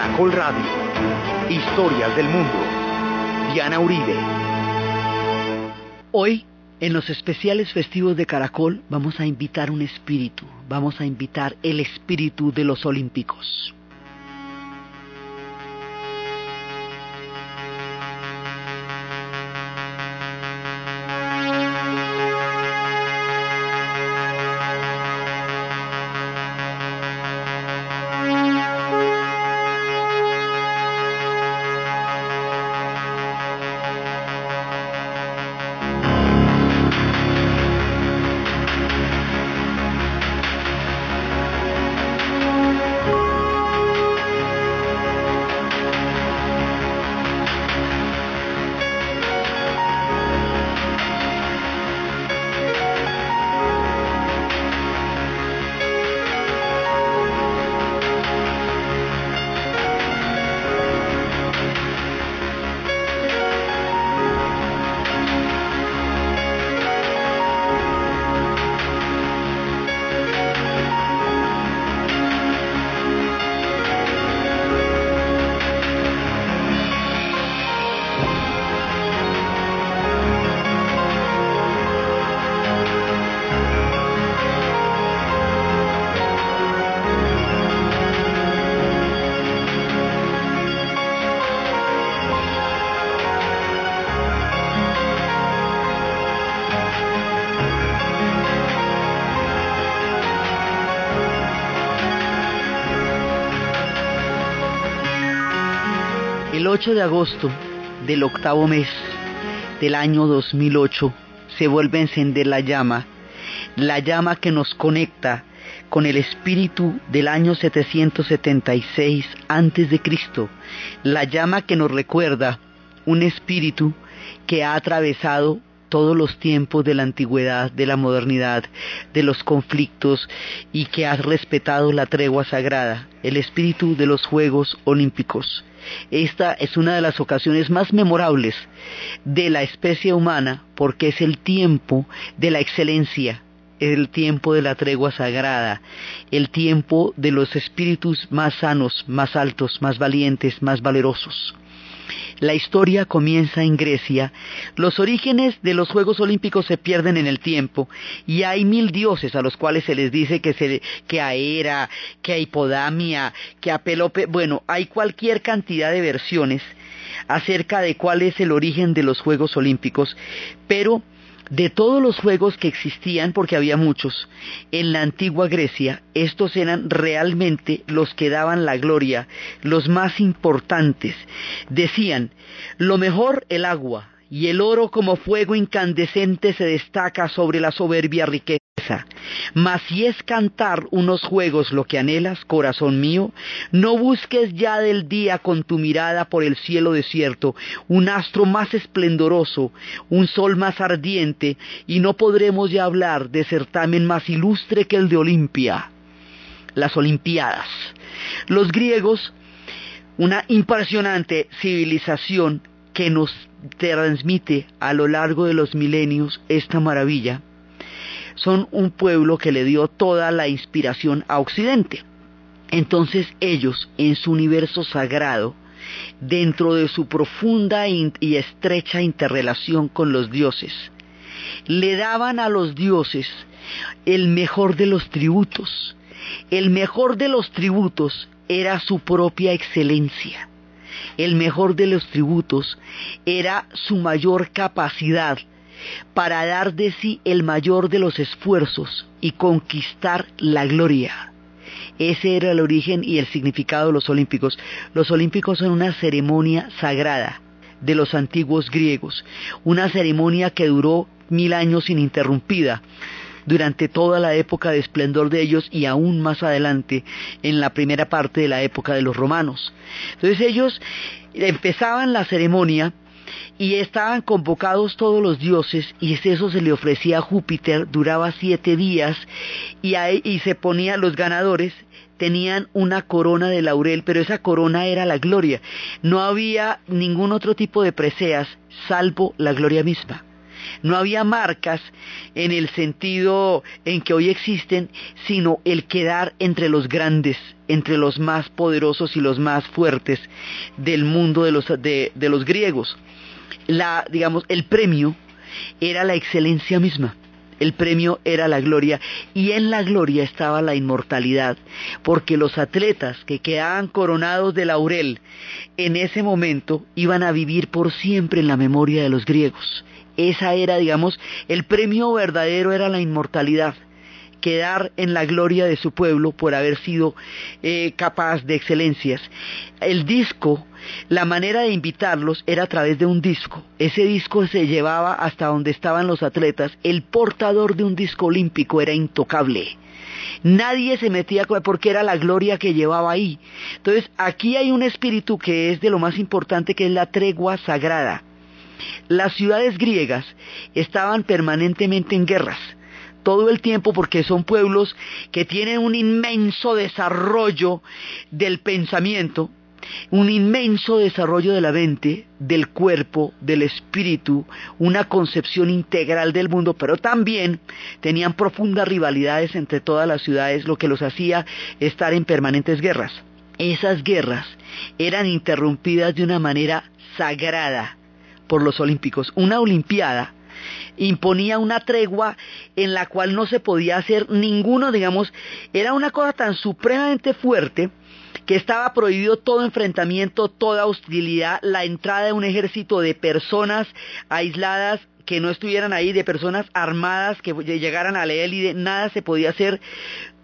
Caracol Radio. Historias del mundo. Diana Uribe. Hoy, en los especiales festivos de Caracol, vamos a invitar un espíritu. Vamos a invitar el espíritu de los olímpicos. El 8 de agosto del octavo mes del año 2008 se vuelve a encender la llama, la llama que nos conecta con el espíritu del año 776 antes de Cristo, la llama que nos recuerda un espíritu que ha atravesado todos los tiempos de la antigüedad, de la modernidad, de los conflictos y que ha respetado la tregua sagrada, el espíritu de los Juegos Olímpicos. Esta es una de las ocasiones más memorables de la especie humana porque es el tiempo de la excelencia, el tiempo de la tregua sagrada, el tiempo de los espíritus más sanos, más altos, más valientes, más valerosos. La historia comienza en Grecia, los orígenes de los Juegos Olímpicos se pierden en el tiempo y hay mil dioses a los cuales se les dice que, se, que a Hera, que a Hipodamia, que a Pelope, bueno, hay cualquier cantidad de versiones acerca de cuál es el origen de los Juegos Olímpicos, pero de todos los juegos que existían, porque había muchos, en la antigua Grecia, estos eran realmente los que daban la gloria, los más importantes. Decían, lo mejor el agua, y el oro como fuego incandescente se destaca sobre la soberbia riqueza. Mas si es cantar unos juegos lo que anhelas, corazón mío, no busques ya del día con tu mirada por el cielo desierto un astro más esplendoroso, un sol más ardiente, y no podremos ya hablar de certamen más ilustre que el de Olimpia. Las Olimpiadas. Los griegos, una impresionante civilización que nos transmite a lo largo de los milenios esta maravilla, son un pueblo que le dio toda la inspiración a Occidente. Entonces ellos, en su universo sagrado, dentro de su profunda y estrecha interrelación con los dioses, le daban a los dioses el mejor de los tributos. El mejor de los tributos era su propia excelencia. El mejor de los tributos era su mayor capacidad para dar de sí el mayor de los esfuerzos y conquistar la gloria. Ese era el origen y el significado de los olímpicos. Los olímpicos son una ceremonia sagrada de los antiguos griegos, una ceremonia que duró mil años ininterrumpida durante toda la época de esplendor de ellos y aún más adelante en la primera parte de la época de los romanos. Entonces ellos empezaban la ceremonia y estaban convocados todos los dioses y eso se le ofrecía a Júpiter, duraba siete días y, ahí, se ponía los ganadores tenían una corona de laurel, pero esa corona era la gloria. No había ningún otro tipo de preseas salvo la gloria misma. No había marcas en el sentido en que hoy existen, sino el quedar entre los grandes, entre los más poderosos y los más fuertes del mundo de los, de, los griegos. La, digamos, el premio era la excelencia misma el premio era la gloria y en la gloria estaba la inmortalidad, porque los atletas que quedaban coronados de laurel en ese momento iban a vivir por siempre en la memoria de los griegos. Esa era, digamos, el premio verdadero era la inmortalidad quedar en la gloria de su pueblo por haber sido eh, capaz de excelencias. El disco, la manera de invitarlos era a través de un disco. Ese disco se llevaba hasta donde estaban los atletas. El portador de un disco olímpico era intocable. Nadie se metía porque era la gloria que llevaba ahí. Entonces, aquí hay un espíritu que es de lo más importante, que es la tregua sagrada. Las ciudades griegas estaban permanentemente en guerras todo el tiempo porque son pueblos que tienen un inmenso desarrollo del pensamiento, un inmenso desarrollo de la mente, del cuerpo, del espíritu, una concepción integral del mundo, pero también tenían profundas rivalidades entre todas las ciudades, lo que los hacía estar en permanentes guerras. Esas guerras eran interrumpidas de una manera sagrada por los olímpicos. Una olimpiada imponía una tregua en la cual no se podía hacer ninguno, digamos, era una cosa tan supremamente fuerte que estaba prohibido todo enfrentamiento, toda hostilidad, la entrada de un ejército de personas aisladas que no estuvieran ahí, de personas armadas que llegaran a la élite, nada se podía hacer,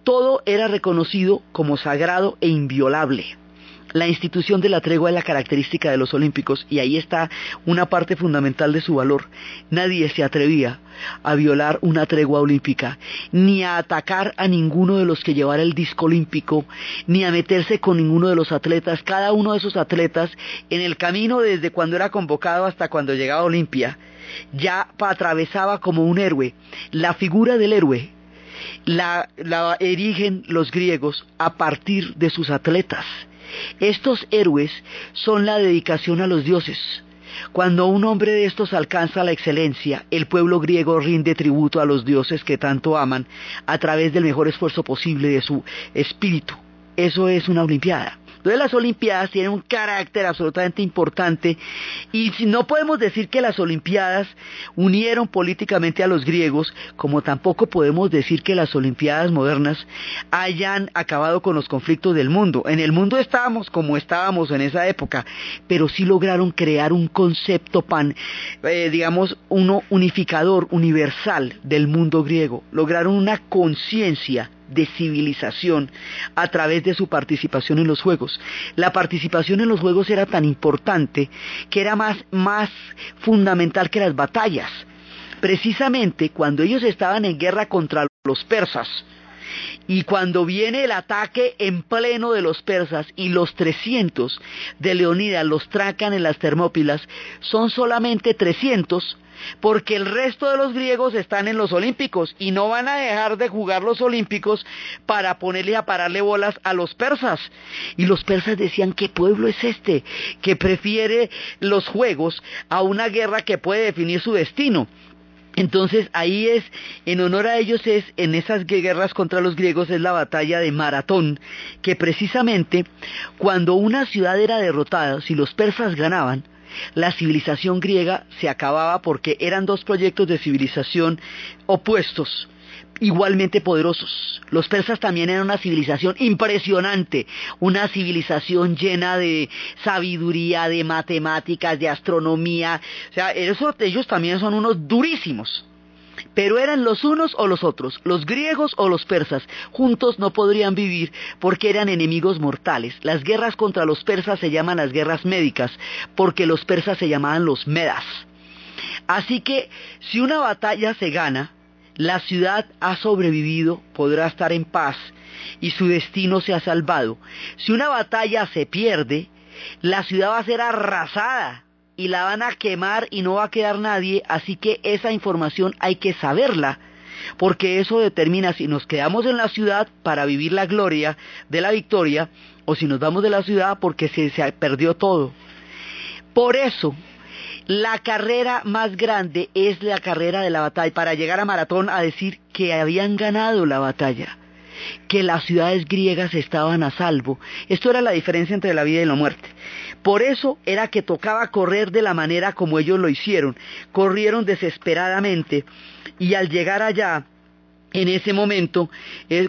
todo era reconocido como sagrado e inviolable. La institución de la tregua es la característica de los olímpicos y ahí está una parte fundamental de su valor. Nadie se atrevía a violar una tregua olímpica, ni a atacar a ninguno de los que llevara el disco olímpico, ni a meterse con ninguno de los atletas. Cada uno de esos atletas, en el camino desde cuando era convocado hasta cuando llegaba a Olimpia, ya atravesaba como un héroe. La figura del héroe la, la erigen los griegos a partir de sus atletas. Estos héroes son la dedicación a los dioses. Cuando un hombre de estos alcanza la excelencia, el pueblo griego rinde tributo a los dioses que tanto aman a través del mejor esfuerzo posible de su espíritu. Eso es una olimpiada. Entonces las Olimpiadas tienen un carácter absolutamente importante y no podemos decir que las Olimpiadas unieron políticamente a los griegos, como tampoco podemos decir que las Olimpiadas modernas hayan acabado con los conflictos del mundo. En el mundo estábamos como estábamos en esa época, pero sí lograron crear un concepto pan, eh, digamos, uno unificador, universal del mundo griego. Lograron una conciencia de civilización a través de su participación en los juegos. La participación en los juegos era tan importante que era más, más fundamental que las batallas. Precisamente cuando ellos estaban en guerra contra los persas, y cuando viene el ataque en pleno de los persas y los 300 de Leonidas los tracan en las Termópilas, son solamente 300 porque el resto de los griegos están en los Olímpicos y no van a dejar de jugar los Olímpicos para ponerle a pararle bolas a los persas. Y los persas decían, ¿qué pueblo es este que prefiere los juegos a una guerra que puede definir su destino? Entonces ahí es, en honor a ellos es, en esas guerras contra los griegos es la batalla de Maratón, que precisamente cuando una ciudad era derrotada, si los persas ganaban, la civilización griega se acababa porque eran dos proyectos de civilización opuestos igualmente poderosos. Los persas también eran una civilización impresionante, una civilización llena de sabiduría, de matemáticas, de astronomía. O sea, ellos también son unos durísimos. Pero eran los unos o los otros, los griegos o los persas. Juntos no podrían vivir porque eran enemigos mortales. Las guerras contra los persas se llaman las guerras médicas porque los persas se llamaban los medas. Así que si una batalla se gana, la ciudad ha sobrevivido, podrá estar en paz y su destino se ha salvado. Si una batalla se pierde, la ciudad va a ser arrasada y la van a quemar y no va a quedar nadie, así que esa información hay que saberla, porque eso determina si nos quedamos en la ciudad para vivir la gloria de la victoria o si nos vamos de la ciudad porque se, perdió todo. Por eso, La carrera más grande es la carrera de la batalla, para llegar a Maratón a decir que habían ganado la batalla, que las ciudades griegas estaban a salvo. Esto era la diferencia entre la vida y la muerte. Por eso era que tocaba correr de la manera como ellos lo hicieron. Corrieron desesperadamente y al llegar allá, en ese momento,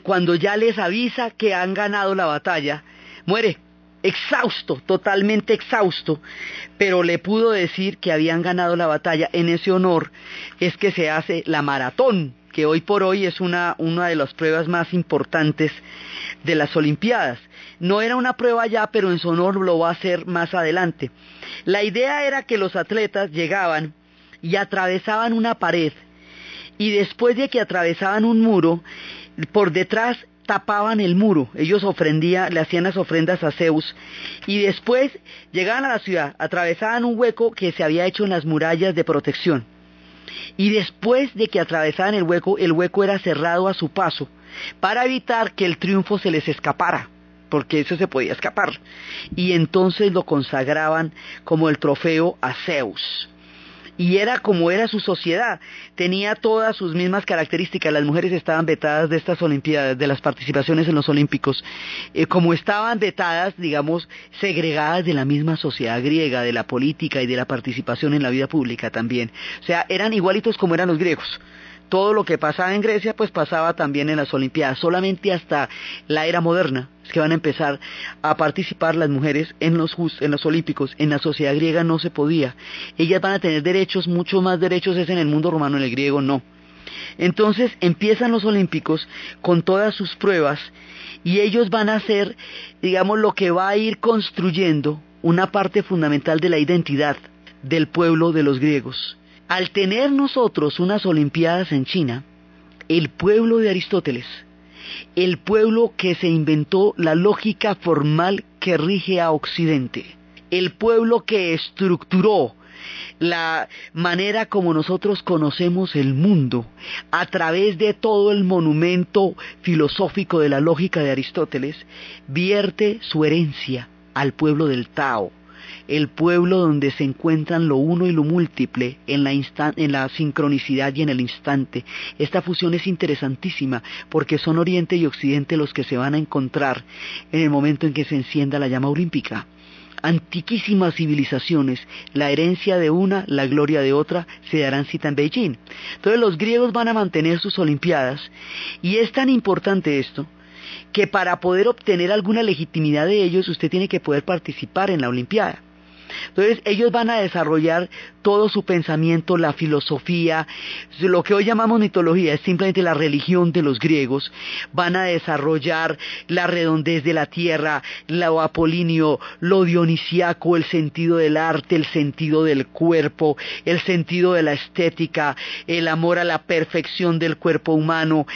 cuando ya les avisa que han ganado la batalla, muere exhausto, totalmente exhausto, pero le pudo decir que habían ganado la batalla. En ese honor es que se hace la maratón, que hoy por hoy es una, una de las pruebas más importantes de las Olimpiadas. No era una prueba ya, pero en su honor lo va a hacer más adelante. La idea era que los atletas llegaban y atravesaban una pared y después de que atravesaban un muro, por detrás tapaban el muro, ellos ofrendían, le hacían las ofrendas a Zeus y después llegaban a la ciudad, atravesaban un hueco que se había hecho en las murallas de protección. Y después de que atravesaban el hueco, el hueco era cerrado a su paso para evitar que el triunfo se les escapara, porque eso se podía escapar. Y entonces lo consagraban como el trofeo a Zeus y era como era su sociedad, tenía todas sus mismas características, las mujeres estaban vetadas de estas Olimpiadas, de las participaciones en los Olímpicos, eh, como estaban vetadas, digamos, segregadas de la misma sociedad griega, de la política y de la participación en la vida pública también. O sea, eran igualitos como eran los griegos. Todo lo que pasaba en Grecia pues pasaba también en las Olimpiadas, solamente hasta la era moderna que van a empezar a participar las mujeres en los, en los Olímpicos, en la sociedad griega no se podía, ellas van a tener derechos, mucho más derechos es en el mundo romano, en el griego no. Entonces empiezan los Olímpicos con todas sus pruebas y ellos van a ser, digamos, lo que va a ir construyendo una parte fundamental de la identidad del pueblo de los griegos. Al tener nosotros unas Olimpiadas en China, el pueblo de Aristóteles, el pueblo que se inventó la lógica formal que rige a Occidente, el pueblo que estructuró la manera como nosotros conocemos el mundo a través de todo el monumento filosófico de la lógica de Aristóteles, vierte su herencia al pueblo del Tao, el pueblo donde se encuentran lo uno y lo múltiple en la, sincronicidad y en el instante. Esta fusión es interesantísima porque son Oriente y Occidente los que se van a encontrar en el momento en que se encienda la llama olímpica antiquísimas civilizaciones, la herencia de una, la gloria de otra, se darán cita en Beijing. Entonces los griegos van a mantener sus Olimpiadas y es tan importante esto que para poder obtener alguna legitimidad de ellos usted tiene que poder participar en la Olimpiada. Entonces ellos van a desarrollar todo su pensamiento, la filosofía, lo que hoy llamamos mitología, es simplemente la religión de los griegos, van a desarrollar la redondez de la tierra, lo apolinio, lo dionisiaco, el sentido del arte, el sentido del cuerpo, el sentido de la estética, el amor a la perfección del cuerpo humano,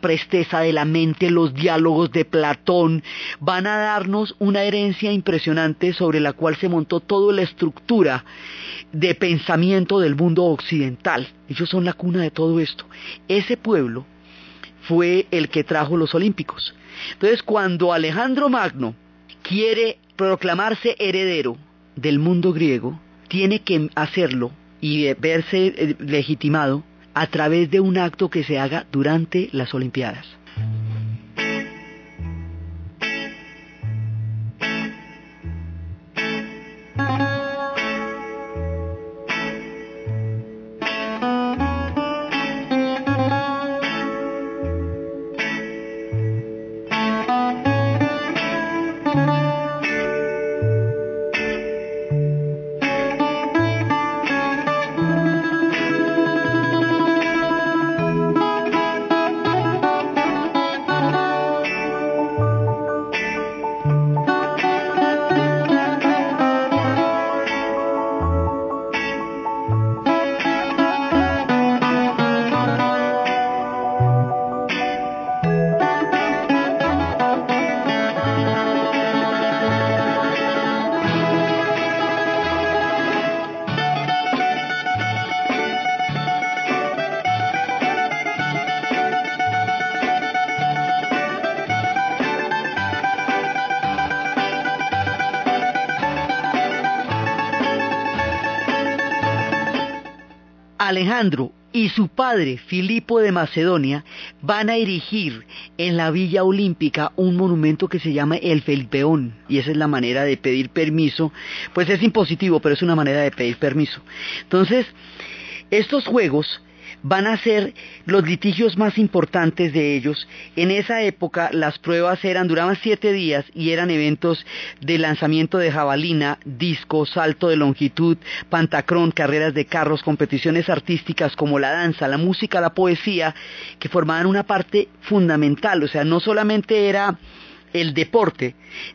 presteza de la mente, los diálogos de Platón, van a darnos una herencia impresionante sobre la cual se montó toda la estructura de pensamiento del mundo occidental. Ellos son la cuna de todo esto. Ese pueblo fue el que trajo los olímpicos. Entonces, cuando Alejandro Magno quiere proclamarse heredero del mundo griego, tiene que hacerlo y verse eh, legitimado a través de un acto que se haga durante las Olimpiadas. Alejandro y su padre, Filipo de Macedonia, van a erigir en la Villa Olímpica un monumento que se llama el Felipeón. Y esa es la manera de pedir permiso. Pues es impositivo, pero es una manera de pedir permiso. Entonces, estos juegos van a ser los litigios más importantes de ellos. En esa época las pruebas eran, duraban siete días y eran eventos de lanzamiento de jabalina, disco, salto de longitud, pantacrón, carreras de carros, competiciones artísticas como la danza, la música, la poesía, que formaban una parte fundamental. O sea, no solamente era el deporte,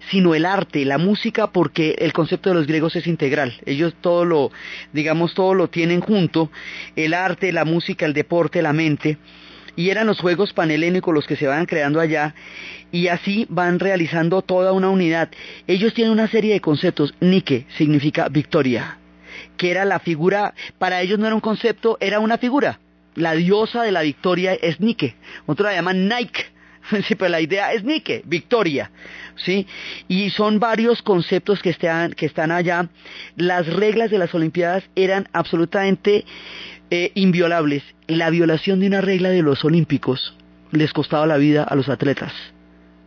sino el arte, la música, porque el concepto de los griegos es integral. Ellos todo lo, digamos, todo lo tienen junto, el arte, la música, el deporte, la mente. Y eran los juegos panhelénicos los que se van creando allá y así van realizando toda una unidad. Ellos tienen una serie de conceptos. Nike significa victoria, que era la figura, para ellos no era un concepto, era una figura. La diosa de la victoria es Nike. Otros la llaman Nike Sí, pero la idea es Nike, victoria, ¿sí? Y son varios conceptos que están, que están allá. Las reglas de las Olimpiadas eran absolutamente eh, inviolables. La violación de una regla de los Olímpicos les costaba la vida a los atletas.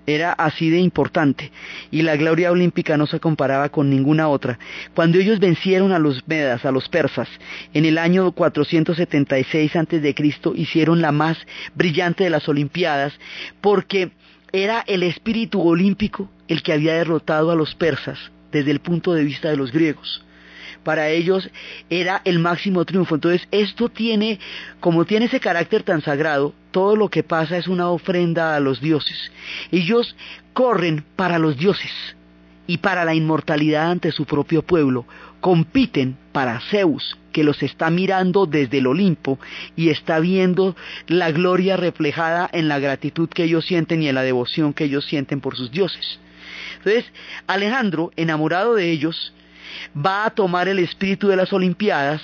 Era así de importante y la gloria olímpica no se comparaba con ninguna otra. Cuando ellos vencieron a los medas, a los persas, en el año 476 a.C., hicieron la más brillante de las Olimpiadas porque era el espíritu olímpico el que había derrotado a los persas desde el punto de vista de los griegos para ellos era el máximo triunfo. Entonces, esto tiene, como tiene ese carácter tan sagrado, todo lo que pasa es una ofrenda a los dioses. Ellos corren para los dioses y para la inmortalidad ante su propio pueblo. Compiten para Zeus, que los está mirando desde el Olimpo y está viendo la gloria reflejada en la gratitud que ellos sienten y en la devoción que ellos sienten por sus dioses. Entonces, Alejandro, enamorado de ellos, va a tomar el espíritu de las Olimpiadas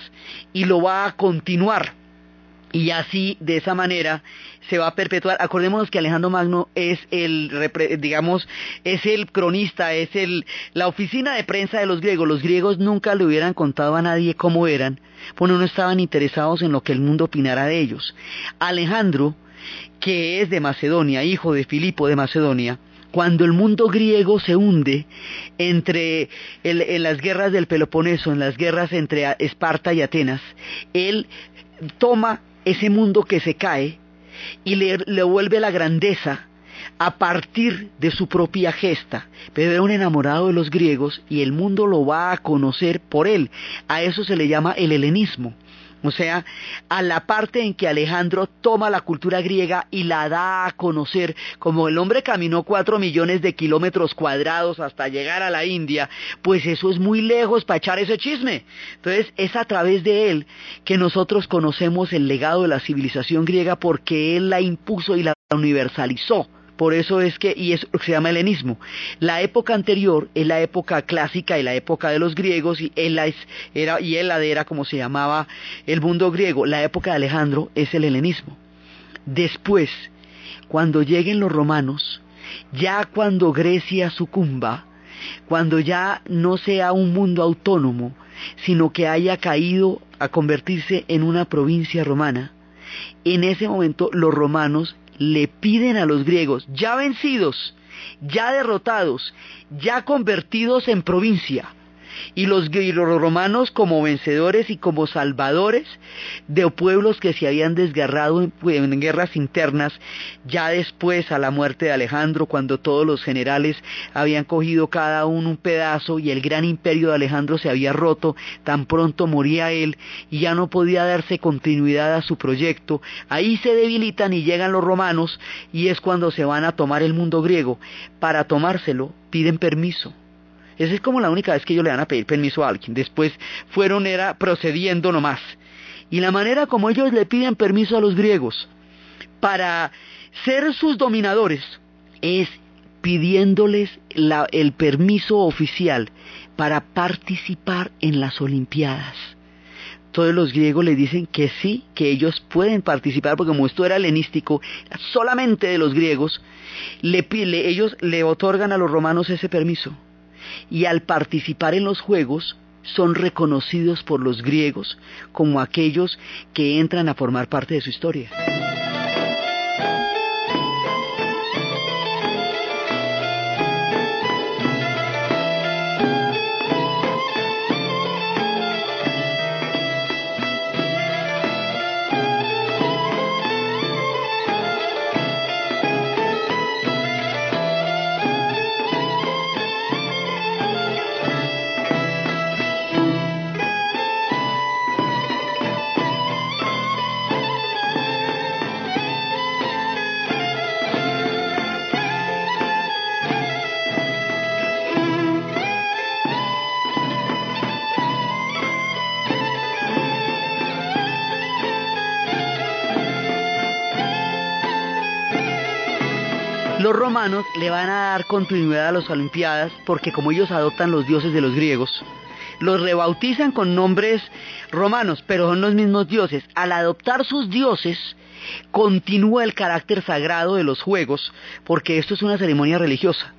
y lo va a continuar. Y así, de esa manera, se va a perpetuar. Acordémonos que Alejandro Magno es el, digamos, es el cronista, es el, la oficina de prensa de los griegos. Los griegos nunca le hubieran contado a nadie cómo eran, porque no estaban interesados en lo que el mundo opinara de ellos. Alejandro, que es de Macedonia, hijo de Filipo de Macedonia, cuando el mundo griego se hunde entre en las guerras del Peloponeso, en las guerras entre Esparta y Atenas, él toma ese mundo que se cae y le, le vuelve la grandeza a partir de su propia gesta. Pero era un enamorado de los griegos y el mundo lo va a conocer por él. A eso se le llama el helenismo. O sea, a la parte en que Alejandro toma la cultura griega y la da a conocer, como el hombre caminó cuatro millones de kilómetros cuadrados hasta llegar a la India, pues eso es muy lejos para echar ese chisme. Entonces es a través de él que nosotros conocemos el legado de la civilización griega porque él la impuso y la universalizó. Por eso es que, y es lo que se llama helenismo. La época anterior es la época clásica y la época de los griegos, y él era, y él era como se llamaba el mundo griego. La época de Alejandro es el helenismo. Después, cuando lleguen los romanos, ya cuando Grecia sucumba, cuando ya no sea un mundo autónomo, sino que haya caído a convertirse en una provincia romana, en ese momento los romanos le piden a los griegos, ya vencidos, ya derrotados, ya convertidos en provincia, y los, romanos como vencedores y como salvadores de pueblos que se habían desgarrado en, guerras internas, ya después a la muerte de Alejandro, cuando todos los generales habían cogido cada uno un pedazo y el gran imperio de Alejandro se había roto, tan pronto moría él y ya no podía darse continuidad a su proyecto, ahí se debilitan y llegan los romanos y es cuando se van a tomar el mundo griego. Para tomárselo piden permiso esa es como la única vez que ellos le van a pedir permiso a alguien. Después fueron era procediendo nomás. Y la manera como ellos le piden permiso a los griegos para ser sus dominadores es pidiéndoles el permiso oficial para participar en las Olimpiadas. Todos los griegos le dicen que sí, que ellos pueden participar, porque como esto era helenístico, solamente de los griegos, le, ellos le otorgan a los romanos ese permiso y al participar en los juegos son reconocidos por los griegos como aquellos que entran a formar parte de su historia. Le van a dar continuidad a las Olimpiadas porque como ellos adoptan los dioses de los griegos, los rebautizan con nombres romanos, pero son los mismos dioses. Al adoptar sus dioses, continúa el carácter sagrado de los juegos, porque esto es una ceremonia religiosa.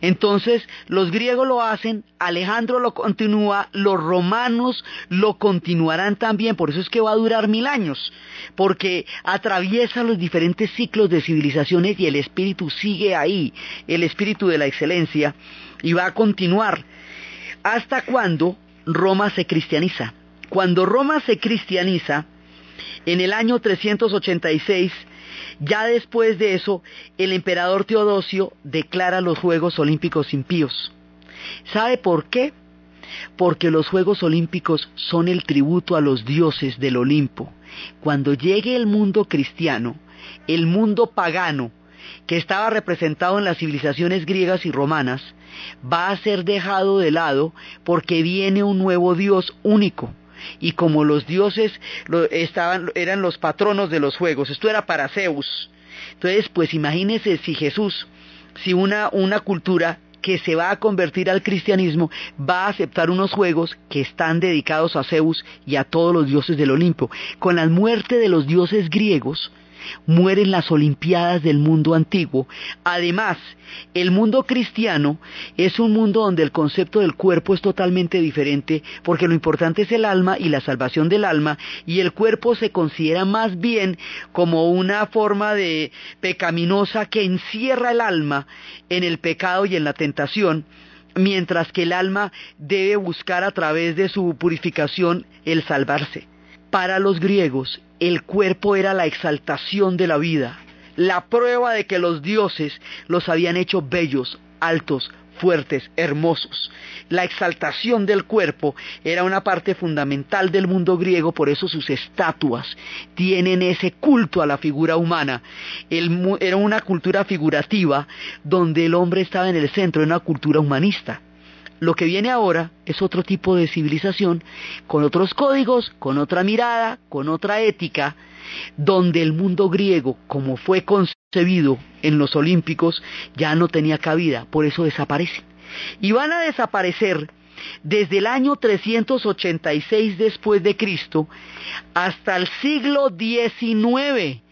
Entonces, los griegos lo hacen, Alejandro lo continúa, los romanos lo continuarán también, por eso es que va a durar mil años, porque atraviesa los diferentes ciclos de civilizaciones y el espíritu sigue ahí, el espíritu de la excelencia, y va a continuar hasta cuando Roma se cristianiza. Cuando Roma se cristianiza, en el año 386, ya después de eso, el emperador Teodosio declara los Juegos Olímpicos impíos. ¿Sabe por qué? Porque los Juegos Olímpicos son el tributo a los dioses del Olimpo. Cuando llegue el mundo cristiano, el mundo pagano, que estaba representado en las civilizaciones griegas y romanas, va a ser dejado de lado porque viene un nuevo Dios único y como los dioses eran los patronos de los juegos, esto era para Zeus. Entonces, pues imagínese si Jesús, si una, una cultura que se va a convertir al cristianismo va a aceptar unos juegos que están dedicados a Zeus y a todos los dioses del Olimpo. Con la muerte de los dioses griegos, mueren las Olimpiadas del mundo antiguo. Además, el mundo cristiano es un mundo donde el concepto del cuerpo es totalmente diferente porque lo importante es el alma y la salvación del alma y el cuerpo se considera más bien como una forma de pecaminosa que encierra el alma en el pecado y en la tentación mientras que el alma debe buscar a través de su purificación el salvarse. Para los griegos, el cuerpo era la exaltación de la vida, la prueba de que los dioses los habían hecho bellos, altos, fuertes, hermosos. La exaltación del cuerpo era una parte fundamental del mundo griego, por eso sus estatuas tienen ese culto a la figura humana. era una cultura figurativa donde el hombre estaba en el centro, de una cultura humanista. Lo que viene ahora es otro tipo de civilización, con otros códigos, con otra mirada, con otra ética, donde el mundo griego, como fue concebido en los Olímpicos, ya no tenía cabida, por eso desaparece. Y van a desaparecer desde el año 386 después de Cristo hasta el siglo XIX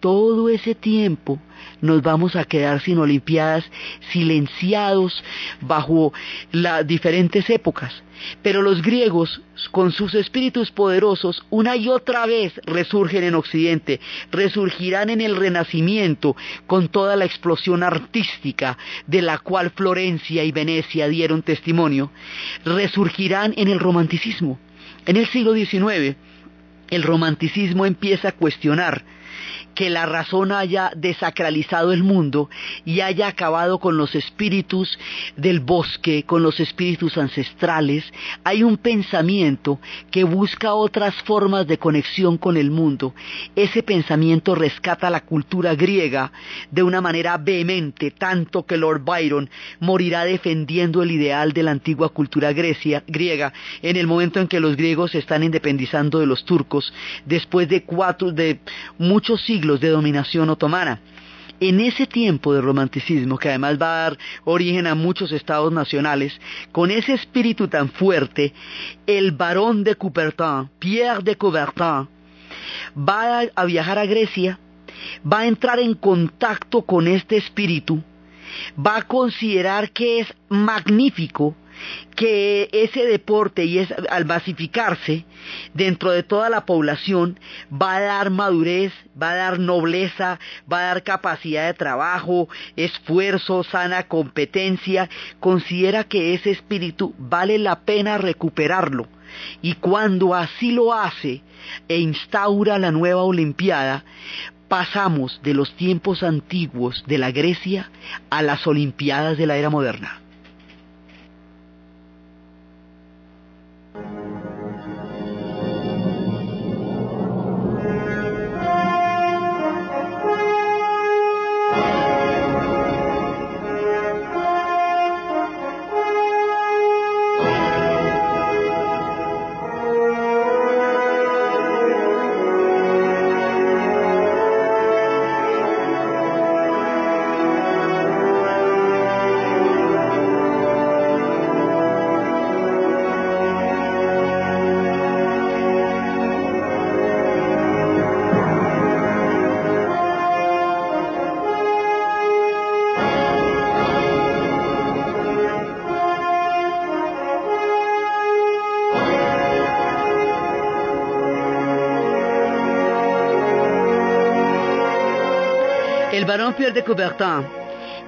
todo ese tiempo nos vamos a quedar sin Olimpiadas, silenciados bajo las diferentes épocas. Pero los griegos, con sus espíritus poderosos, una y otra vez resurgen en Occidente, resurgirán en el Renacimiento con toda la explosión artística de la cual Florencia y Venecia dieron testimonio, resurgirán en el romanticismo. En el siglo XIX, el romanticismo empieza a cuestionar que la razón haya desacralizado el mundo y haya acabado con los espíritus del bosque, con los espíritus ancestrales. Hay un pensamiento que busca otras formas de conexión con el mundo. Ese pensamiento rescata la cultura griega de una manera vehemente, tanto que Lord Byron morirá defendiendo el ideal de la antigua cultura griega en el momento en que los griegos se están independizando de los turcos después de cuatro de muchos siglos de dominación otomana. En ese tiempo de romanticismo, que además va a dar origen a muchos estados nacionales, con ese espíritu tan fuerte, el barón de Coubertin, Pierre de Coubertin, va a viajar a Grecia, va a entrar en contacto con este espíritu, va a considerar que es magnífico que ese deporte y es, al basificarse dentro de toda la población va a dar madurez, va a dar nobleza, va a dar capacidad de trabajo, esfuerzo, sana competencia, considera que ese espíritu vale la pena recuperarlo. Y cuando así lo hace e instaura la nueva Olimpiada, pasamos de los tiempos antiguos de la Grecia a las Olimpiadas de la era moderna. Pierre de Coubertin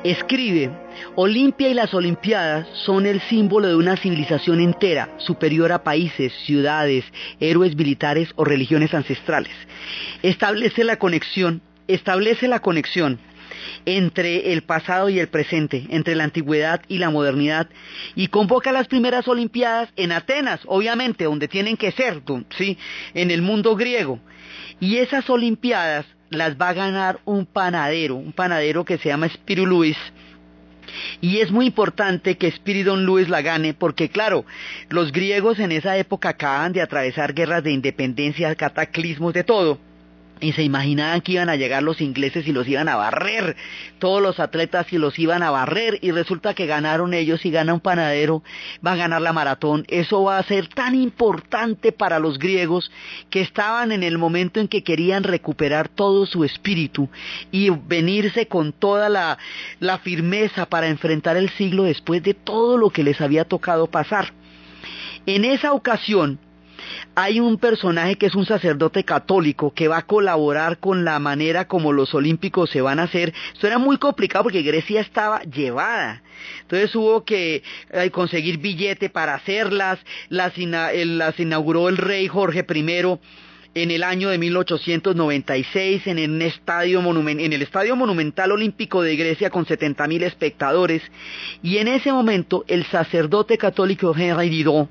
escribe, Olimpia y las Olimpiadas son el símbolo de una civilización entera, superior a países, ciudades, héroes militares o religiones ancestrales. Establece la conexión, establece la conexión entre el pasado y el presente, entre la antigüedad y la modernidad, y convoca las primeras Olimpiadas en Atenas, obviamente, donde tienen que ser, ¿sí? en el mundo griego. Y esas Olimpiadas las va a ganar un panadero, un panadero que se llama Spiru Luis. Y es muy importante que Spiridon Luis la gane porque, claro, los griegos en esa época acaban de atravesar guerras de independencia, cataclismos, de todo y se imaginaban que iban a llegar los ingleses y los iban a barrer, todos los atletas y los iban a barrer y resulta que ganaron ellos y gana un panadero, va a ganar la maratón, eso va a ser tan importante para los griegos que estaban en el momento en que querían recuperar todo su espíritu y venirse con toda la, la firmeza para enfrentar el siglo después de todo lo que les había tocado pasar. En esa ocasión, hay un personaje que es un sacerdote católico que va a colaborar con la manera como los olímpicos se van a hacer. Esto era muy complicado porque Grecia estaba llevada. Entonces hubo que eh, conseguir billete para hacerlas. Las, inauguró el rey Jorge I en el año de 1896 en, un estadio en el Estadio Monumental Olímpico de Grecia con 70.000 espectadores y en ese momento el sacerdote católico Henri Didon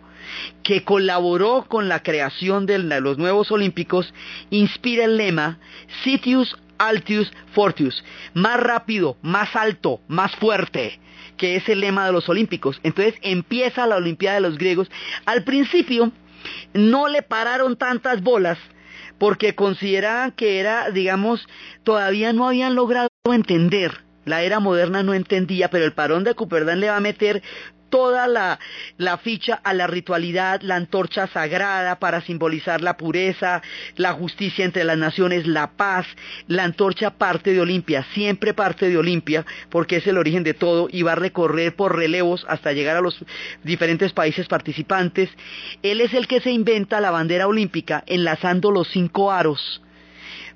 que colaboró con la creación de los nuevos olímpicos, inspira el lema Sitius Altius Fortius, más rápido, más alto, más fuerte, que es el lema de los olímpicos. Entonces empieza la Olimpiada de los griegos. Al principio no le pararon tantas bolas porque consideraban que era, digamos, todavía no habían logrado entender la era moderna no entendía, pero el parón de Cuperdán le va a meter toda la, ficha a la ritualidad, la antorcha sagrada para simbolizar la pureza, la justicia entre las naciones, la paz. La antorcha parte de Olimpia, siempre parte de Olimpia, porque es el origen de todo y va a recorrer por relevos hasta llegar a los diferentes países participantes. Él es el que se inventa la bandera olímpica enlazando los cinco aros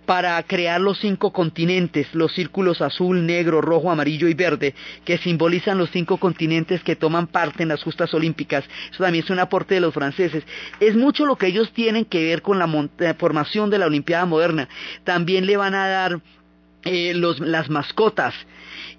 para crear los cinco continentes, los círculos azul, negro, rojo, amarillo y verde, que simbolizan los cinco continentes que toman parte en las justas olímpicas. Eso también es un aporte de los franceses. Es mucho lo que ellos tienen que ver con la eh, formación de la Olimpiada moderna. También le van a dar eh, las mascotas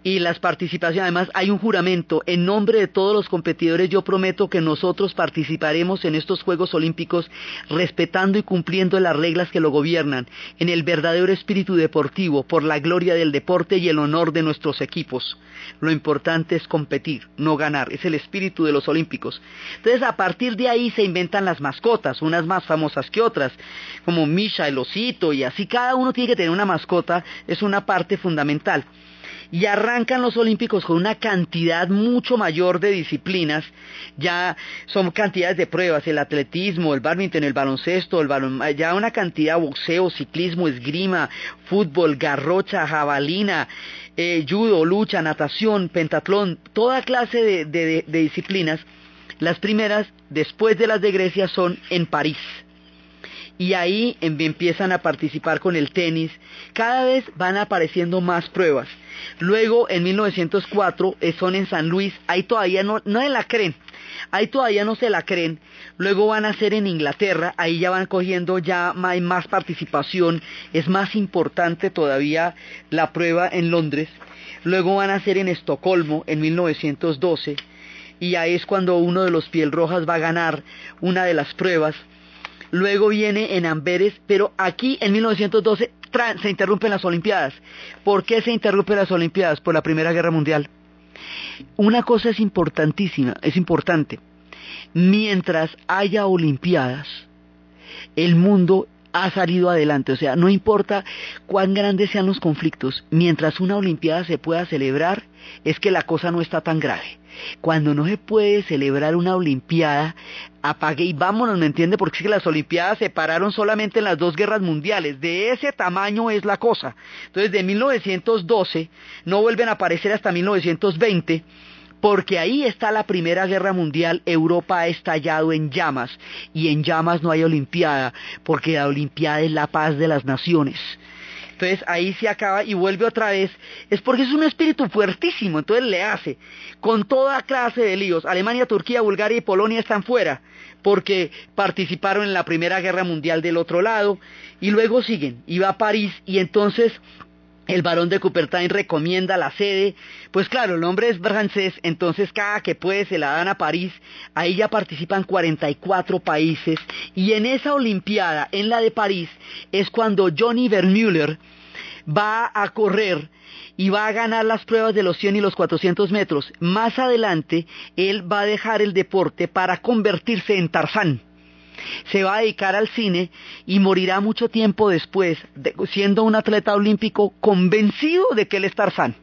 y las participaciones. Además, hay un juramento. En nombre de todos los competidores, yo prometo que nosotros participaremos en estos Juegos Olímpicos respetando y cumpliendo las reglas que lo gobiernan, en el verdadero espíritu deportivo, por la gloria del deporte y el honor de nuestros equipos. Lo importante es competir, no ganar. Es el espíritu de los Olímpicos. Entonces, a partir de ahí se inventan las mascotas, unas más famosas que otras, como Misha, el osito, y así cada uno tiene que tener una mascota, es una parte fundamental y arrancan los Olímpicos con una cantidad mucho mayor de disciplinas, ya son cantidades de pruebas, el atletismo, el badminton, el baloncesto, el balon, ya una cantidad, boxeo, ciclismo, esgrima, fútbol, garrocha, jabalina, eh, judo, lucha, natación, pentatlón, toda clase de disciplinas Las primeras, después de las de Grecia, son en París. Y ahí em, empiezan a participar con el tenis. Cada vez van apareciendo más pruebas. Luego, en 1904, eh, son en San Luis. Ahí todavía no, no se la creen. Ahí todavía no se la creen. Luego van a ser en Inglaterra. Ahí ya van cogiendo ya más, más participación. Es más importante todavía la prueba en Londres. Luego van a ser en Estocolmo en 1912 y ahí es cuando uno de los piel rojas va a ganar una de las pruebas. Luego viene en Amberes, pero aquí en 1912 se interrumpen las Olimpiadas. ¿Por qué se interrumpen las Olimpiadas? Por la Primera Guerra Mundial. Una cosa es importantísima, es importante. Mientras haya Olimpiadas, el mundo ha salido adelante. O sea, no importa cuán grandes sean los conflictos, mientras una Olimpiada se pueda celebrar, es que la cosa no está tan grave. Cuando no se puede celebrar una Olimpiada, apague y vámonos, ¿me entiende? Porque es que las Olimpiadas se pararon solamente en las dos guerras mundiales. De ese tamaño es la cosa. Entonces, de 1912 no vuelven a aparecer hasta 1920 porque ahí está la Primera Guerra Mundial, Europa ha estallado en llamas y en llamas no hay Olimpiada, porque la Olimpiada es la paz de las naciones. Entonces ahí se acaba y vuelve otra vez. Es porque es un espíritu fuertísimo, entonces le hace. Con toda clase de líos. Alemania, Turquía, Bulgaria y Polonia están fuera porque participaron en la Primera Guerra Mundial del otro lado y luego siguen. Y va a París y entonces el barón de Cupertine recomienda la sede, pues claro, el hombre es francés, entonces cada que puede se la dan a París, ahí ya participan 44 países, y en esa Olimpiada, en la de París, es cuando Johnny Vermüller va a correr y va a ganar las pruebas de los 100 y los 400 metros. Más adelante, él va a dejar el deporte para convertirse en Tarzán se va a dedicar al cine y morirá mucho tiempo después, siendo un atleta olímpico convencido de que él es Tarzán.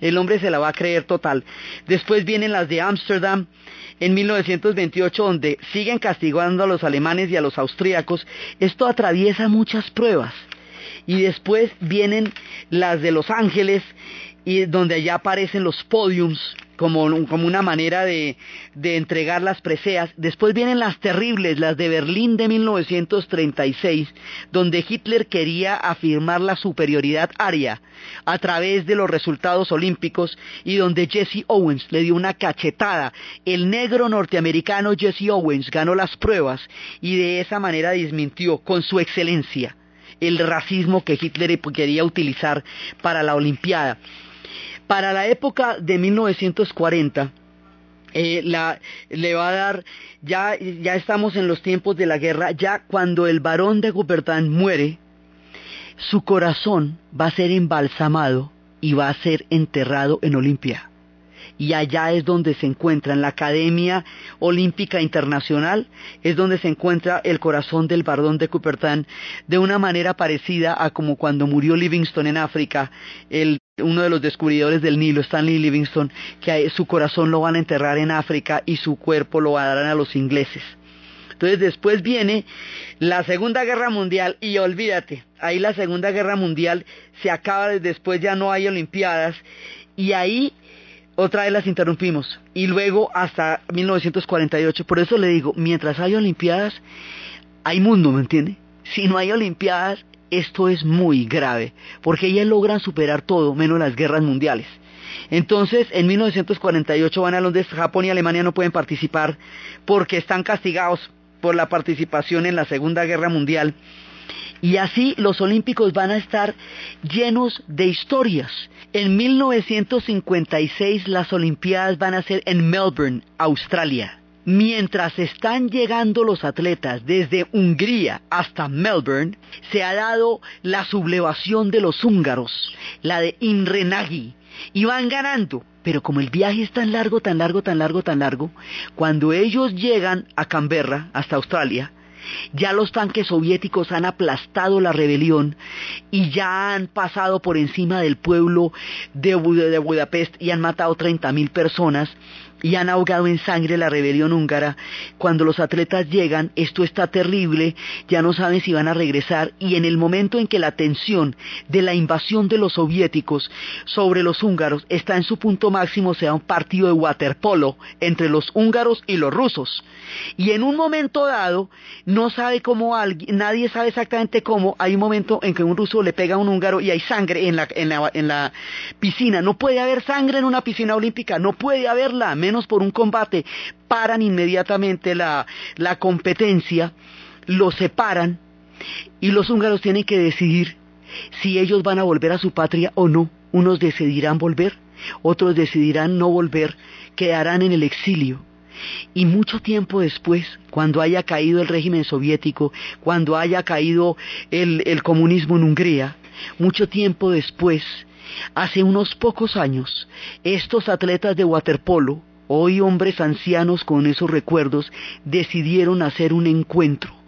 El hombre se la va a creer total. Después vienen las de Ámsterdam en 1928, donde siguen castigando a los alemanes y a los austríacos. Esto atraviesa muchas pruebas. Y después vienen las de Los Ángeles, y donde allá aparecen los podiums como, una manera de, entregar las preseas. Después vienen las terribles, las de Berlín de 1936, donde Hitler quería afirmar la superioridad aria a través de los resultados olímpicos y donde Jesse Owens le dio una cachetada. El negro norteamericano Jesse Owens ganó las pruebas y de esa manera desmintió con su excelencia el racismo que Hitler quería utilizar para la Olimpiada. Para la época de 1940, eh, le va a dar, ya, ya estamos en los tiempos de la guerra, ya cuando el varón de Cupertán muere, su corazón va a ser embalsamado y va a ser enterrado en Olimpia. Y allá es donde se encuentra, en la Academia Olímpica Internacional, es donde se encuentra el corazón del varón de Cupertán, de una manera parecida a como cuando murió Livingston en África, el uno de los descubridores del Nilo, Stanley Livingstone, que su corazón lo van a enterrar en África y su cuerpo lo darán a los ingleses. Entonces después viene la Segunda Guerra Mundial y olvídate, ahí la Segunda Guerra Mundial se acaba, después ya no hay Olimpiadas y ahí otra vez las interrumpimos y luego hasta 1948. Por eso le digo, mientras hay Olimpiadas, hay mundo, ¿me entiende? Si no hay Olimpiadas, esto es muy grave, porque ellas logran superar todo, menos las guerras mundiales. Entonces, en 1948 van a Londres, Japón y Alemania no pueden participar porque están castigados por la participación en la Segunda Guerra Mundial. Y así los Olímpicos van a estar llenos de historias. En 1956 las Olimpiadas van a ser en Melbourne, Australia. Mientras están llegando los atletas desde Hungría hasta Melbourne, se ha dado la sublevación de los húngaros, la de Inrenagi, y van ganando. Pero como el viaje es tan largo, tan largo, tan largo, tan largo, cuando ellos llegan a Canberra, hasta Australia, ya los tanques soviéticos han aplastado la rebelión y ya han pasado por encima del pueblo de, Budapest y han matado 30.000 personas y han ahogado en sangre la rebelión húngara. Cuando los atletas llegan, esto está terrible, ya no saben si van a regresar y en el momento en que la tensión de la invasión de los soviéticos sobre los húngaros está en su punto máximo, se un partido de waterpolo entre los húngaros y los rusos. Y en un momento dado, no sabe cómo alguien, nadie sabe exactamente cómo, hay un momento en que un ruso le pega a un húngaro y hay sangre en la, en la piscina. No puede haber sangre en una piscina olímpica, no puede haberla, menos por un combate, paran inmediatamente la, la competencia, los separan y los húngaros tienen que decidir si ellos van a volver a su patria o no. Unos decidirán volver, otros decidirán no volver, quedarán en el exilio. Y mucho tiempo después, cuando haya caído el régimen soviético, cuando haya caído el, el comunismo en Hungría, mucho tiempo después, hace unos pocos años, estos atletas de waterpolo Hoy hombres ancianos con esos recuerdos decidieron hacer un encuentro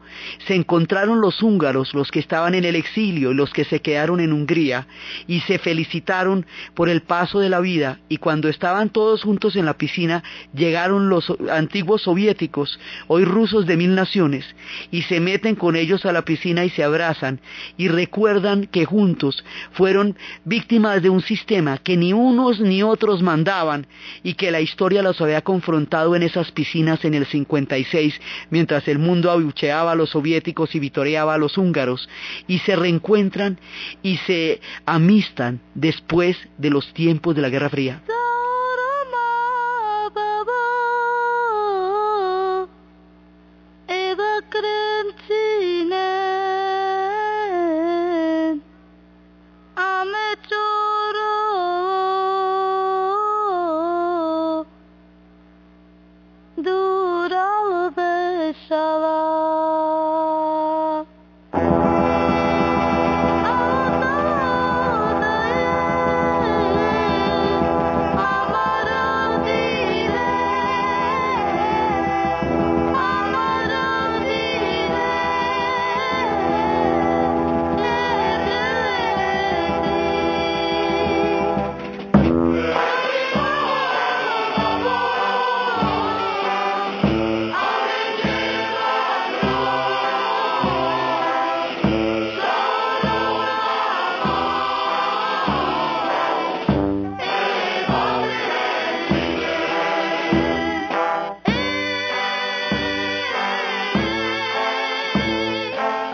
se encontraron los húngaros, los que estaban en el exilio y los que se quedaron en Hungría, y se felicitaron por el paso de la vida, y cuando estaban todos juntos en la piscina, llegaron los antiguos soviéticos, hoy rusos de mil naciones, y se meten con ellos a la piscina y se abrazan, y recuerdan que juntos fueron víctimas de un sistema que ni unos ni otros mandaban, y que la historia los había confrontado en esas piscinas en el 56, mientras el mundo abucheaba los soviéticos y vitoreaba a los húngaros y se reencuentran y se amistan después de los tiempos de la Guerra Fría.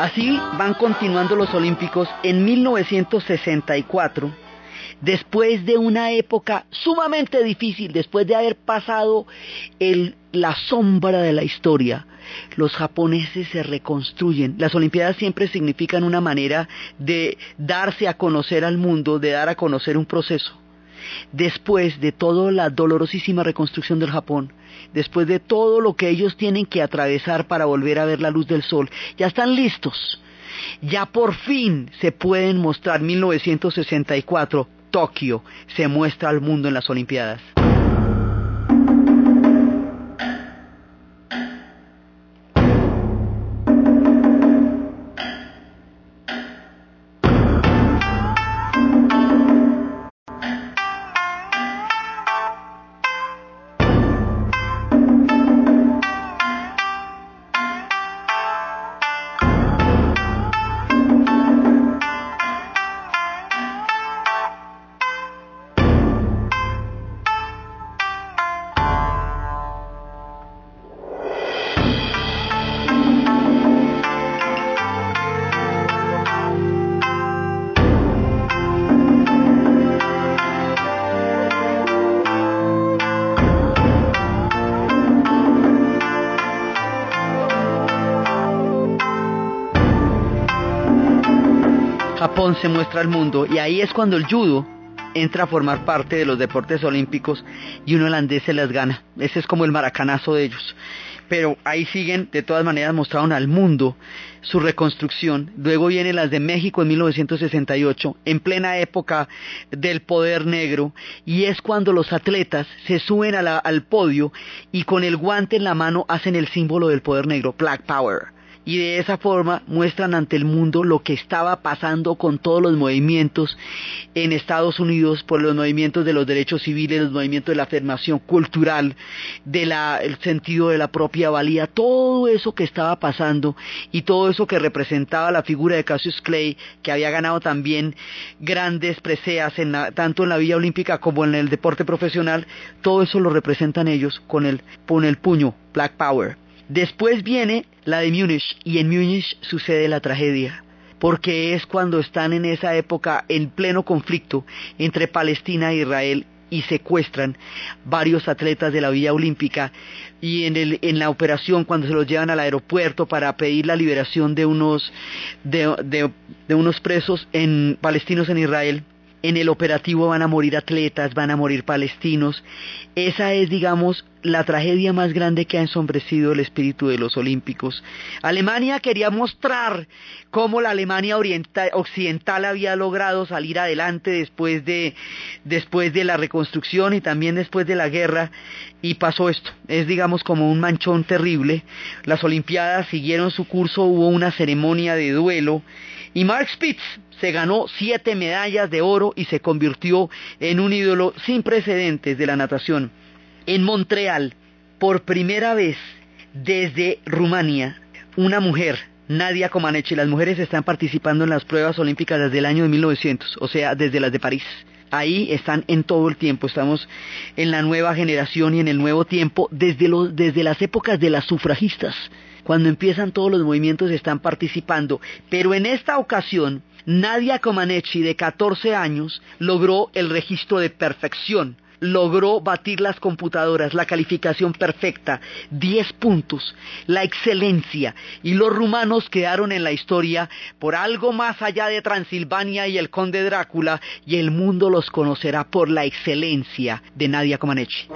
Así van continuando los Olímpicos en 1964, después de una época sumamente difícil, después de haber pasado la sombra de la historia, los japoneses se reconstruyen. Las Olimpiadas siempre significan una manera de darse a conocer al mundo, de dar a conocer un proceso. Después de toda la dolorosísima reconstrucción del Japón, después de todo lo que ellos tienen que atravesar para volver a ver la luz del sol, ya están listos. Ya por fin se pueden mostrar 1964, Tokio se muestra al mundo en las Olimpiadas. Se muestra al mundo y ahí es cuando el judo entra a formar parte de los deportes olímpicos y un holandés se las gana. Ese es como el maracanazo de ellos. Pero ahí siguen, de todas maneras, mostraron al mundo su reconstrucción. Luego vienen las de México en 1968, en plena época del poder negro, y es cuando los atletas se suben al podio y con el guante en la mano hacen el símbolo del poder negro, Black Power y de esa forma muestran ante el mundo lo que estaba pasando con todos los movimientos en Estados Unidos por los movimientos de los derechos civiles, los movimientos de la afirmación cultural, del sentido de la propia valía, todo eso que estaba pasando y todo eso que representaba la figura de Cassius Clay, que había ganado también grandes preseas en tanto en la Villa Olímpica como en el deporte profesional, todo eso lo representan ellos con el, con el puño, Black Power. Después viene la de Múnich y en Múnich sucede la tragedia porque es cuando están en esa época en pleno conflicto entre Palestina e Israel y secuestran varios atletas de la Villa Olímpica. Y en, la operación cuando se los llevan al aeropuerto para pedir la liberación de unos, de, unos presos palestinos en Israel, en el operativo van a morir atletas, van a morir palestinos. Esa es, digamos, la tragedia más grande que ha ensombrecido el espíritu de los olímpicos. Alemania quería mostrar cómo la Alemania occidental había logrado salir adelante después de, después de la reconstrucción y también después de la guerra y pasó esto. Es digamos como un manchón terrible. Las Olimpiadas siguieron su curso, hubo una ceremonia de duelo y Mark Spitz se ganó siete medallas de oro y se convirtió en un ídolo sin precedentes de la natación. En Montreal, por primera vez desde Rumania, una mujer, Nadia Comaneci, las mujeres están participando en las pruebas olímpicas desde el año de 1900, o sea, desde las de París. Ahí están en todo el tiempo, estamos en la nueva generación y en el nuevo tiempo, desde, desde las épocas de las sufragistas, cuando empiezan todos los movimientos están participando, pero en esta ocasión Nadia Comaneci de 14 años logró el registro de perfección, logró batir las computadoras, la calificación perfecta, 10 puntos, la excelencia, y los rumanos quedaron en la historia por algo más allá de Transilvania y el conde Drácula, y el mundo los conocerá por la excelencia de Nadia Comaneci.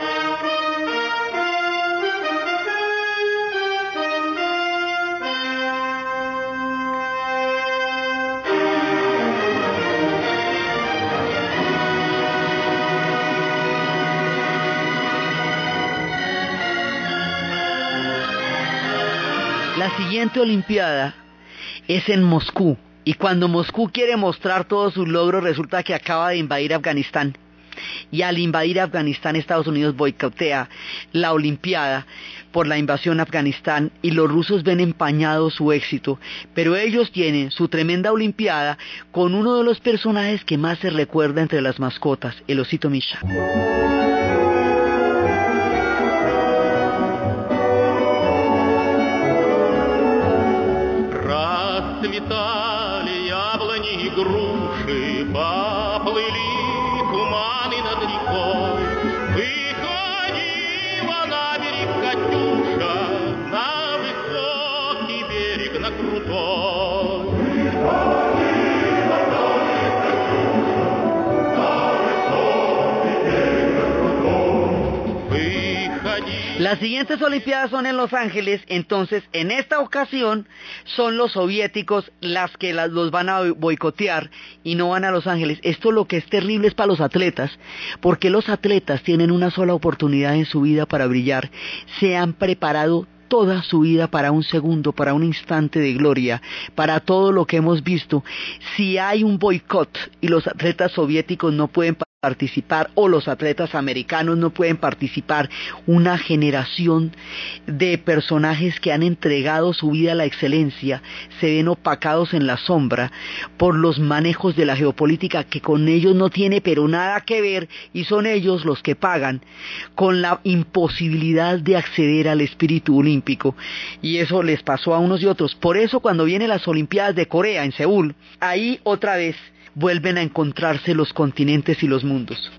Siguiente Olimpiada es en Moscú. Y cuando Moscú quiere mostrar todos sus logros, resulta que acaba de invadir Afganistán. Y al invadir Afganistán, Estados Unidos boicotea la Olimpiada por la invasión a Afganistán y los rusos ven empañado su éxito. Pero ellos tienen su tremenda Olimpiada con uno de los personajes que más se recuerda entre las mascotas, el osito Misha. Las siguientes Olimpiadas son en Los Ángeles, entonces en esta ocasión son los soviéticos las que los van a boicotear y no van a Los Ángeles. Esto lo que es terrible es para los atletas, porque los atletas tienen una sola oportunidad en su vida para brillar. Se han preparado toda su vida para un segundo, para un instante de gloria, para todo lo que hemos visto. Si hay un boicot y los atletas soviéticos no pueden participar o los atletas americanos no pueden participar, una generación de personajes que han entregado su vida a la excelencia se ven opacados en la sombra por los manejos de la geopolítica que con ellos no tiene pero nada que ver y son ellos los que pagan con la imposibilidad de acceder al espíritu olímpico y eso les pasó a unos y otros. Por eso cuando vienen las Olimpiadas de Corea en Seúl, ahí otra vez vuelven a encontrarse los continentes y los mundos.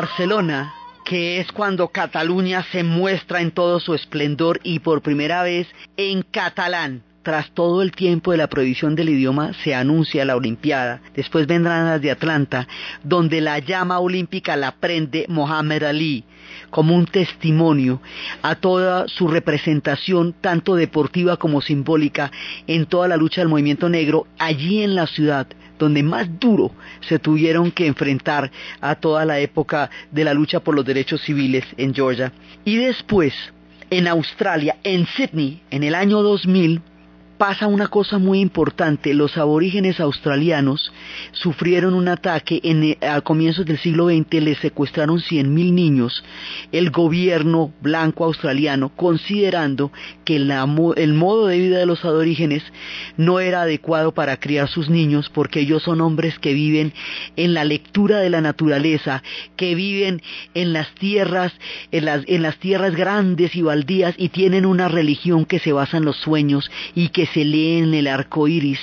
Barcelona, que es cuando Cataluña se muestra en todo su esplendor y por primera vez en catalán. Tras todo el tiempo de la prohibición del idioma se anuncia la Olimpiada. Después vendrán las de Atlanta, donde la llama olímpica la prende Mohamed Ali como un testimonio a toda su representación, tanto deportiva como simbólica, en toda la lucha del movimiento negro allí en la ciudad donde más duro se tuvieron que enfrentar a toda la época de la lucha por los derechos civiles en Georgia. Y después, en Australia, en Sydney, en el año 2000, pasa una cosa muy importante. Los aborígenes australianos sufrieron un ataque en, eh, a comienzos del siglo XX, les secuestraron 100.000 niños. El gobierno blanco australiano, considerando que el modo de vida de los aborígenes no era adecuado para criar sus niños, porque ellos son hombres que viven en la lectura de la naturaleza, que viven en las tierras, en las, en las tierras grandes y baldías y tienen una religión que se basa en los sueños y que se lee en el arco iris,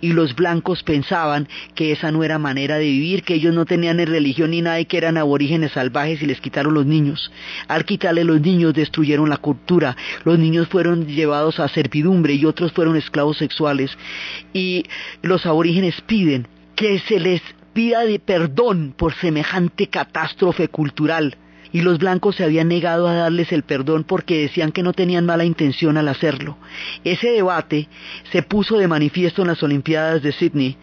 y los blancos pensaban que esa no era manera de vivir, que ellos no tenían ni religión ni nada y que eran aborígenes salvajes y les quitaron los niños. Al quitarle los niños destruyeron la cultura, los niños fueron llevados a servidumbre y otros fueron esclavos sexuales, y los aborígenes piden que se les pida de perdón por semejante catástrofe cultural y los blancos se habían negado a darles el perdón porque decían que no tenían mala intención al hacerlo. Ese debate se puso de manifiesto en las Olimpiadas de Sydney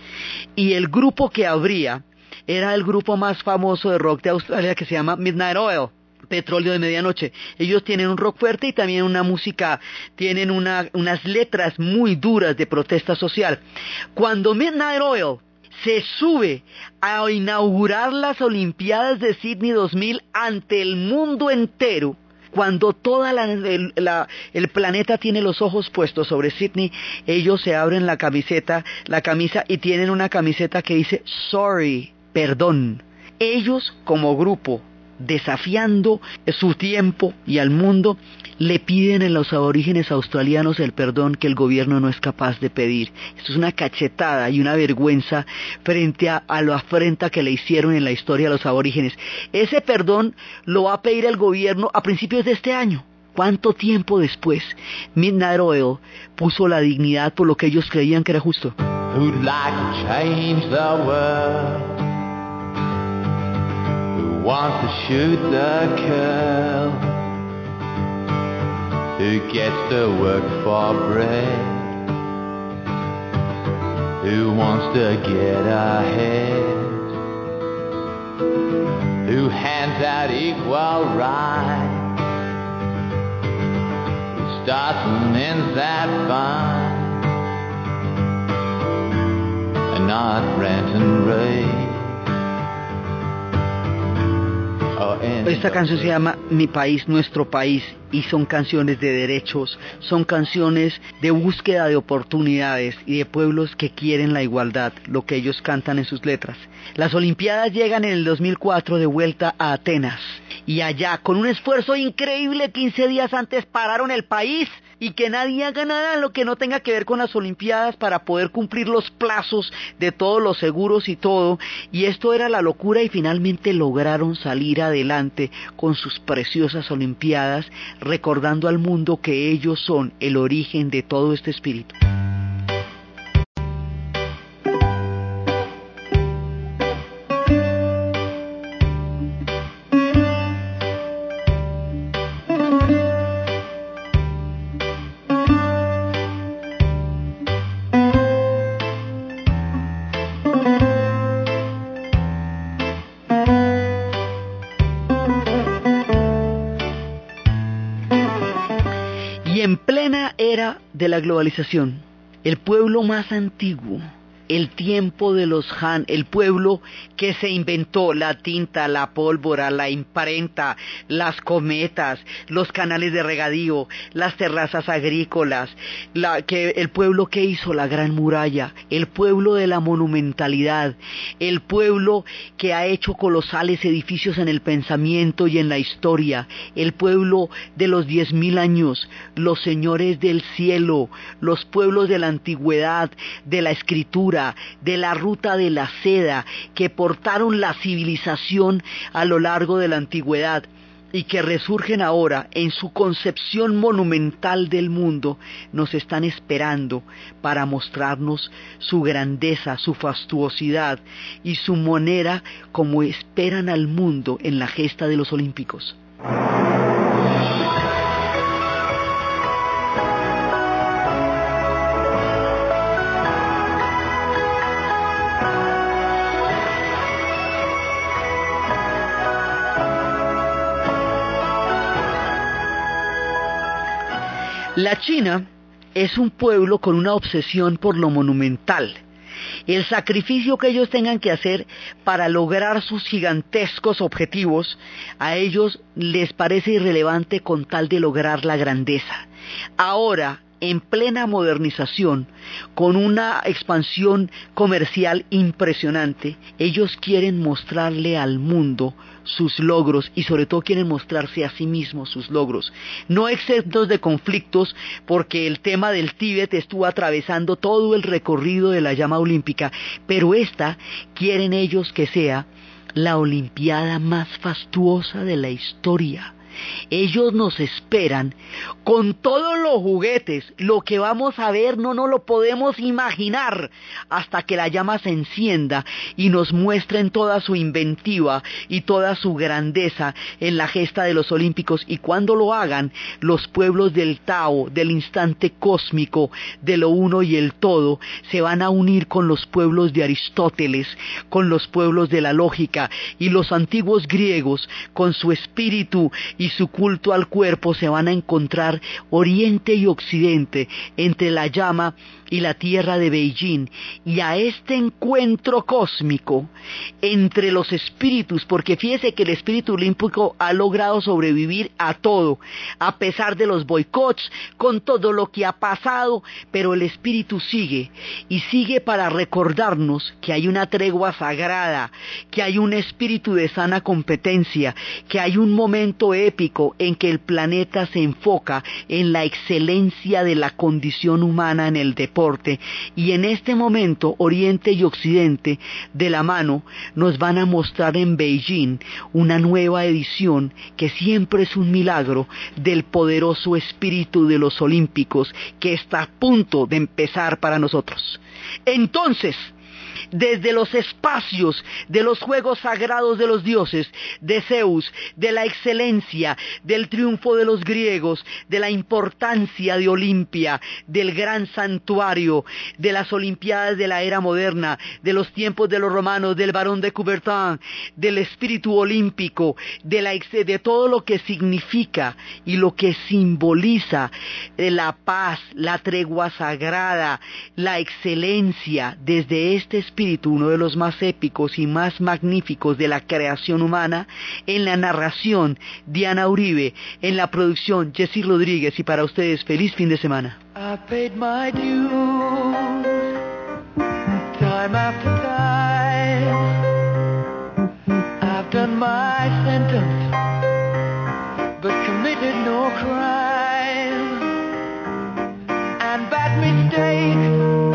y el grupo que habría era el grupo más famoso de rock de Australia que se llama Midnight Oil. Petróleo de Medianoche. Ellos tienen un rock fuerte y también una música, tienen unas letras muy duras de protesta social. Cuando Midnight Oil se sube a inaugurar las Olimpiadas de Sydney 2000 ante el mundo entero, cuando todo el, planeta tiene los ojos puestos sobre Sydney, ellos se abren la camiseta, la camisa y tienen una camiseta que dice sorry, perdón. Ellos como grupo, desafiando su tiempo y al mundo, le piden a los aborígenes australianos el perdón que el gobierno no es capaz de pedir. Esto es una cachetada y una vergüenza frente a, la afrenta que le hicieron en la historia a los aborígenes. Ese perdón lo va a pedir el gobierno a principios de este año. ¿Cuánto tiempo después Midnight Oil puso la dignidad por lo que ellos creían que era justo? who gets to work for bread, who wants to get ahead, who hands out equal rights, who starts and ends that fine, and not rent and raid. Esta canción se llama Mi país, nuestro país y son canciones de derechos, son canciones de búsqueda de oportunidades y de pueblos que quieren la igualdad, lo que ellos cantan en sus letras. Las Olimpiadas llegan en el 2004 de vuelta a Atenas y allá, con un esfuerzo increíble, 15 días antes pararon el país y que nadie haga nada lo que no tenga que ver con las Olimpiadas para poder cumplir los plazos de todos los seguros y todo. Y esto era la locura y finalmente lograron salir adelante con sus preciosas Olimpiadas, recordando al mundo que ellos son el origen de todo este espíritu. La globalización, el pueblo más antiguo el tiempo de los Han, el pueblo que se inventó la tinta, la pólvora, la imprenta, las cometas, los canales de regadío, las terrazas agrícolas, el pueblo que hizo la gran muralla, el pueblo de la monumentalidad, el pueblo que ha hecho colosales edificios en el pensamiento y en la historia, el pueblo de los diez mil años, los señores del cielo, los pueblos de la antigüedad, de la escritura, de la ruta de la seda que portaron la civilización a lo largo de la antigüedad. y que resurgen ahora en su concepción monumental del mundo, nos están esperando para mostrarnos su grandeza, su fastuosidad y su manera como esperan al mundo en la gesta de los Olímpicos. La China es un pueblo con una obsesión por lo monumental. El sacrificio que ellos tengan que hacer para lograr sus gigantescos objetivos, a ellos les parece irrelevante con tal de lograr la grandeza. Ahora, en plena modernización, con una expansión comercial impresionante, ellos quieren mostrarle al mundo sus logros y sobre todo quieren mostrarse a sí mismos sus logros. No exentos de conflictos porque el tema del Tíbet estuvo atravesando todo el recorrido de la llama olímpica, pero esta quieren ellos que sea la Olimpiada más fastuosa de la historia ellos nos esperan con todos los juguetes. Lo que vamos a ver no nos lo podemos imaginar hasta que la llama se encienda y nos muestren toda su inventiva y toda su grandeza en la gesta de los Olímpicos. Y cuando lo hagan, los pueblos del Tao, del instante cósmico, de lo uno y el todo, se van a unir con los pueblos de Aristóteles, con los pueblos de la lógica y los antiguos griegos con su espíritu y y su culto al cuerpo se van a encontrar oriente y occidente entre la llama y la tierra de Beijing y a este encuentro cósmico entre los espíritus, porque fíjese que el espíritu olímpico ha logrado sobrevivir a todo, a pesar de los boicots, con todo lo que ha pasado, pero el espíritu sigue y sigue para recordarnos que hay una tregua sagrada, que hay un espíritu de sana competencia, que hay un momento épico en que el planeta se enfoca en la excelencia de la condición humana en el deporte y en este momento Oriente y Occidente de la mano nos van a mostrar en Beijing una nueva edición que siempre es un milagro del poderoso espíritu de los olímpicos que está a punto de empezar para nosotros. Entonces, desde los espacios de los juegos sagrados de los dioses, de Zeus, de la excelencia, del triunfo de los griegos, de la importancia de Olimpia, del gran santuario, de las Olimpiadas de la era moderna, de los tiempos de los romanos, del barón de Coubertin, del espíritu olímpico, de, la, de todo lo que significa y lo que simboliza la paz, la tregua sagrada, la excelencia desde este espíritu uno de los más épicos y más magníficos de la creación humana, en la narración Diana Uribe, en la producción Jesse Rodríguez y para ustedes feliz fin de semana. bad